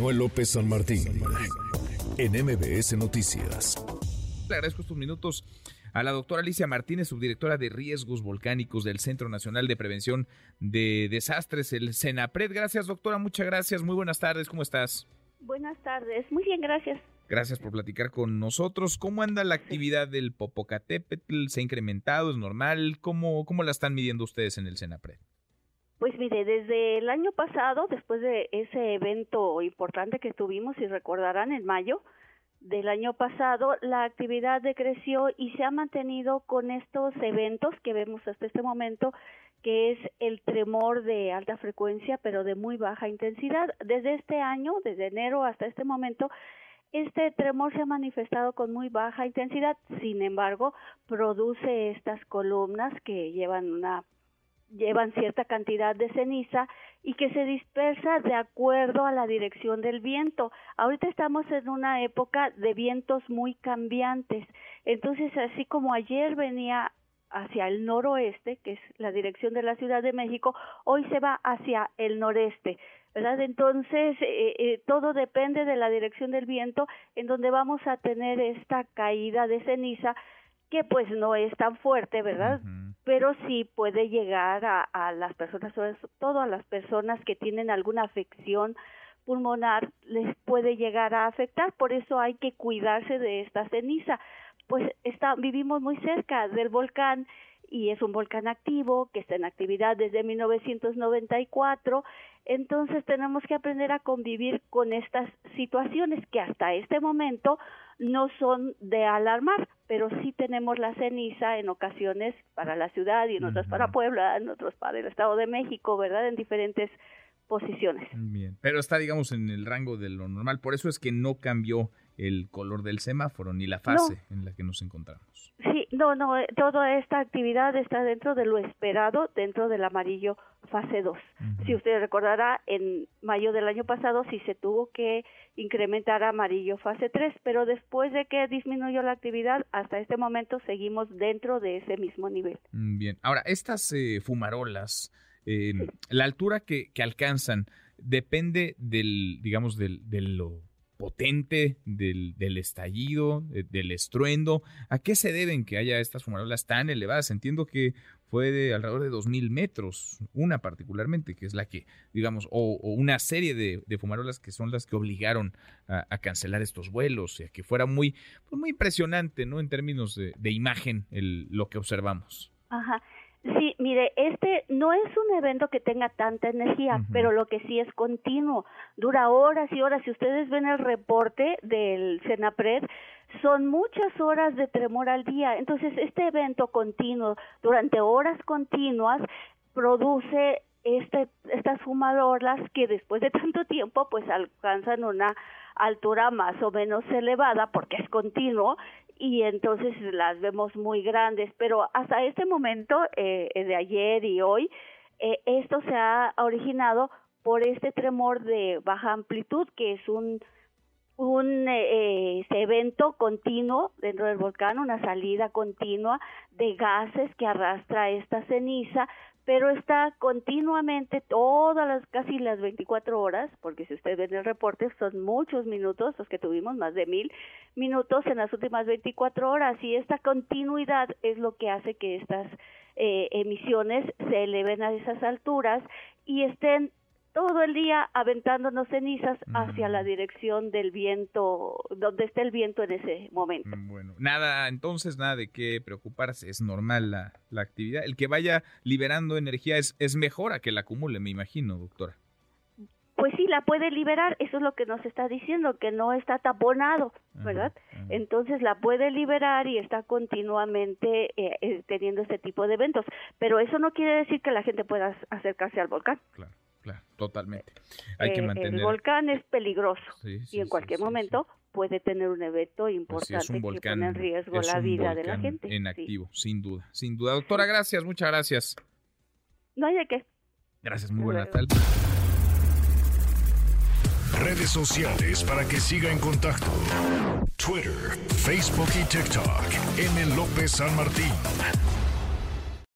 Manuel López San Martín en MBS Noticias. Le agradezco estos minutos a la doctora Alicia Martínez, subdirectora de Riesgos Volcánicos del Centro Nacional de Prevención de Desastres, el CENAPRED. Gracias, doctora, muchas gracias. Muy buenas tardes, ¿cómo estás? Buenas tardes, muy bien, gracias. Gracias por platicar con nosotros. ¿Cómo anda la actividad del Popocatépetl? ¿Se ha incrementado? ¿Es normal? ¿Cómo, cómo la están midiendo ustedes en el CENAPRED? Pues mire, desde el año pasado, después de ese evento importante que tuvimos, si recordarán, en mayo del año pasado, la actividad decreció y se ha mantenido con estos eventos que vemos hasta este momento, que es el tremor de alta frecuencia, pero de muy baja intensidad. Desde este año, desde enero hasta este momento, este tremor se ha manifestado con muy baja intensidad, sin embargo, produce estas columnas que llevan una llevan cierta cantidad de ceniza y que se dispersa de acuerdo a la dirección del viento. Ahorita estamos en una época de vientos muy cambiantes. Entonces, así como ayer venía hacia el noroeste, que es la dirección de la Ciudad de México, hoy se va hacia el noreste. ¿verdad? Entonces, eh, eh, todo depende de la dirección del viento, en donde vamos a tener esta caída de ceniza que pues no es tan fuerte, ¿verdad? Pero sí puede llegar a, las personas, sobre todo a las personas que tienen alguna afección pulmonar, les puede llegar a afectar, por eso hay que cuidarse de esta ceniza. Pues está, vivimos muy cerca del volcán y es un volcán activo que está en actividad desde 1994, entonces tenemos que aprender a convivir con estas situaciones que hasta este momento no son de alarmar, pero sí tenemos la ceniza en ocasiones para la ciudad y en otras para Puebla, en otros para el Estado de México, ¿verdad? En diferentes posiciones. Bien, pero está, digamos, en el rango de lo normal. Por eso es que no cambió el color del semáforo ni la fase en la que nos encontramos. Sí, no, no, eh, toda esta actividad está dentro de lo esperado, dentro del amarillo fase 2. Si usted recordará, en mayo del año pasado sí se tuvo que incrementar amarillo fase 3, pero después de que disminuyó la actividad, hasta este momento seguimos dentro de ese mismo nivel. Mm, bien, ahora, estas eh, fumarolas, eh, la altura que, alcanzan depende del, digamos, del, de lo potente del, estallido, del estruendo. ¿A qué se deben que haya estas fumarolas tan elevadas? Entiendo que fue de alrededor de 2.000 metros, una particularmente, que es la que, digamos, o, una serie de, de, fumarolas que son las que obligaron a, cancelar estos vuelos, o sea, que fuera muy, pues muy impresionante, ¿no? En términos de, de imagen, el, lo que observamos. Ajá. Sí, mire, este no es un evento que tenga tanta energía, pero lo que sí es continuo, dura horas y horas. Si ustedes ven el reporte del Senapred, son muchas horas de tremor al día. Entonces, este evento continuo, durante horas continuas, produce este, estas fumadoras que después de tanto tiempo, pues alcanzan una altura más o menos elevada porque es continuo y entonces las vemos muy grandes, pero hasta este momento, eh, de ayer y hoy, eh, esto se ha originado por este tremor de baja amplitud, que es un, un eh, evento continuo dentro del volcán, una salida continua de gases que arrastra esta ceniza, pero está continuamente todas las casi las 24 horas, porque si usted ve en el reporte son muchos minutos los que tuvimos, más de mil minutos en las últimas 24 horas y esta continuidad es lo que hace que estas eh, emisiones se eleven a esas alturas y estén todo el día aventándonos cenizas hacia la dirección del viento, donde esté el viento en ese momento. Mm, bueno, nada, entonces nada de qué preocuparse, es normal la, la actividad. El que vaya liberando energía es, es mejor a que la acumule, me imagino, doctora. Pues sí, la puede liberar, eso es lo que nos está diciendo, que no está taponado, ¿verdad? Entonces la puede liberar y está continuamente eh, eh, teniendo este tipo de eventos, pero eso no quiere decir que la gente pueda acercarse al volcán. Claro. Totalmente. Hay que mantener... El volcán es peligroso y en cualquier momento puede tener un evento pues importante que pone en riesgo la vida de la gente. En activo, sin duda, sin duda. Doctora, gracias, muchas gracias. No hay de qué. Gracias, muy buena tarde. Redes sociales para que siga en contacto: Twitter, Facebook y TikTok. M. López San Martín.